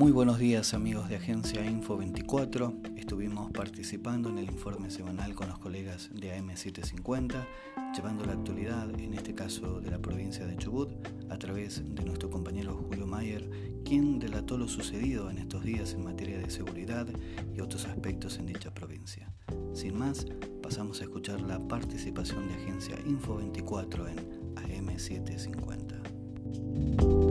Muy buenos días amigos de Agencia Info 24. Estuvimos participando en el informe semanal con los colegas de AM750, llevando la actualidad, en este caso de la provincia de Chubut, a través de nuestro compañero Julio Mayer, quien delató lo sucedido en estos días en materia de seguridad y otros aspectos en dicha provincia. Sin más, pasamos a escuchar la participación de Agencia Info 24 en AM750.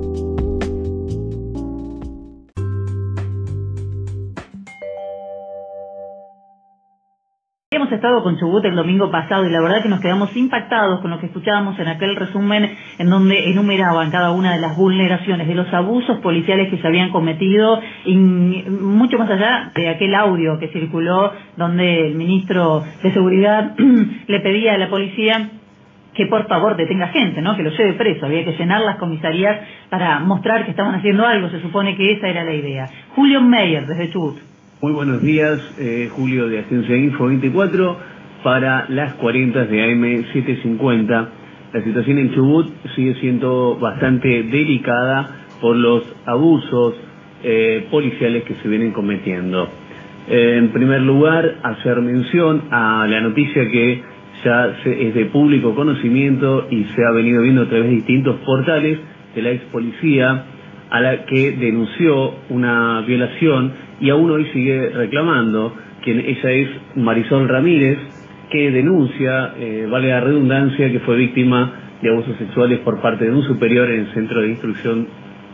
Hemos estado con Chubut el domingo pasado y la verdad que nos quedamos impactados con lo que escuchábamos en aquel resumen en donde enumeraban cada una de las vulneraciones, de los abusos policiales que se habían cometido y mucho más allá de aquel audio que circuló donde el ministro de Seguridad le pedía a la policía que por favor detenga gente, ¿no? Que lo lleve preso. Había que llenar las comisarías para mostrar que estaban haciendo algo. Se supone que esa era la idea. Julio Meyer, desde Chubut. Muy buenos días, eh, Julio de Agencia Info 24 para las 40 de AM750. La situación en Chubut sigue siendo bastante delicada por los abusos eh, policiales que se vienen cometiendo. en primer lugar, hacer mención a la noticia que ya es de público conocimiento y se ha venido viendo a través de distintos portales de la ex policía a la que denunció una violación y aún hoy sigue reclamando, quien ella es Marisol Ramírez, que denuncia, eh, vale la redundancia, que fue víctima de abusos sexuales por parte de un superior en el Centro de Instrucción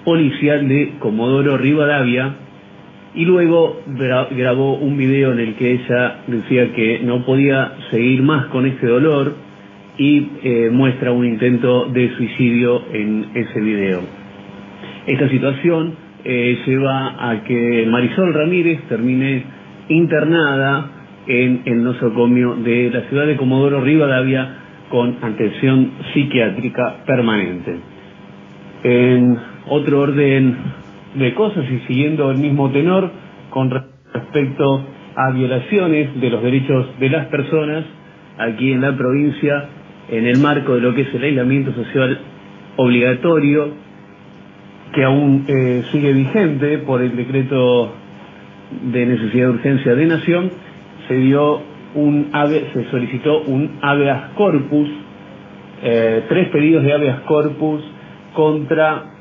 Policial de Comodoro Rivadavia, y luego grabó un video en el que ella decía que no podía seguir más con este dolor y eh, muestra un intento de suicidio en ese video. Esta situación eh, lleva a que Marisol Ramírez termine internada en el nosocomio de la ciudad de Comodoro Rivadavia con atención psiquiátrica permanente. En otro orden de cosas y siguiendo el mismo tenor con respecto a violaciones de los derechos de las personas aquí en la provincia en el marco de lo que es el aislamiento social obligatorio que aún eh, sigue vigente por el decreto de necesidad de urgencia de nación, se dio un se solicitó un habeas corpus, eh, tres pedidos de habeas corpus contra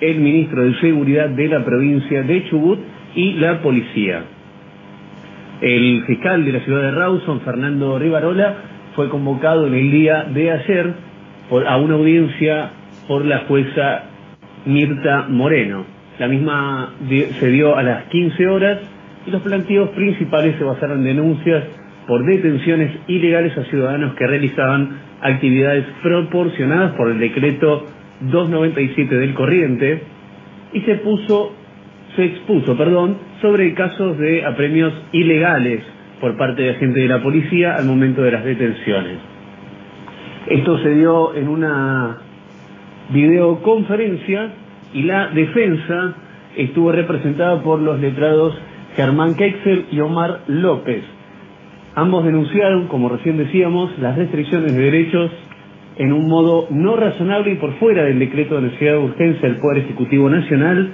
el ministro de Seguridad de la provincia de Chubut y la policía. El fiscal de la ciudad de Rawson, Fernando Rivarola, fue convocado en el día de ayer a una audiencia por la jueza Mirta Moreno. La misma se dio a las 15 horas y los planteos principales se basaron en denuncias por detenciones ilegales a ciudadanos que realizaban actividades proporcionadas por el decreto 297 del corriente y se puso se expuso, perdón, sobre casos de apremios ilegales por parte de agentes de la policía al momento de las detenciones. Esto se dio en una videoconferencia y la defensa estuvo representada por los letrados Germán Kexel y Omar López. Ambos denunciaron, como recién decíamos, las restricciones de derechos en un modo no razonable y por fuera del decreto de necesidad de urgencia del Poder Ejecutivo Nacional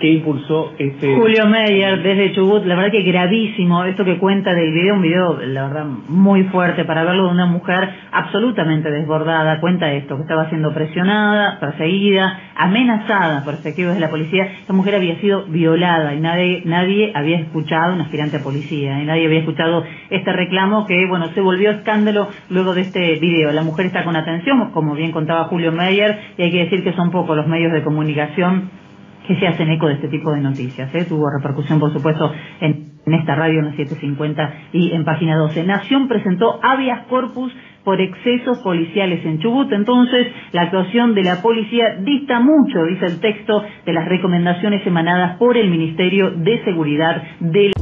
que impulsó este... Julio Meyer, desde Chubut, la verdad que gravísimo esto que cuenta del video, un video, la verdad, muy fuerte para verlo de una mujer absolutamente desbordada, cuenta esto, que estaba siendo presionada, perseguida, amenazada por efectivos de la policía, esta mujer había sido violada y nadie, nadie había escuchado, un aspirante a policía, y nadie había escuchado este reclamo que, bueno, se volvió escándalo luego de este video. La mujer está con atención, como bien contaba Julio Meyer, y hay que decir que son pocos los medios de comunicación que se hacen eco de este tipo de noticias. ¿eh? Tuvo repercusión, por supuesto, en, esta radio en la 750 y en página 12. Nación presentó habeas corpus por excesos policiales en Chubut. Entonces, la actuación de la policía dista mucho, dice el texto, de las recomendaciones emanadas por el Ministerio de Seguridad del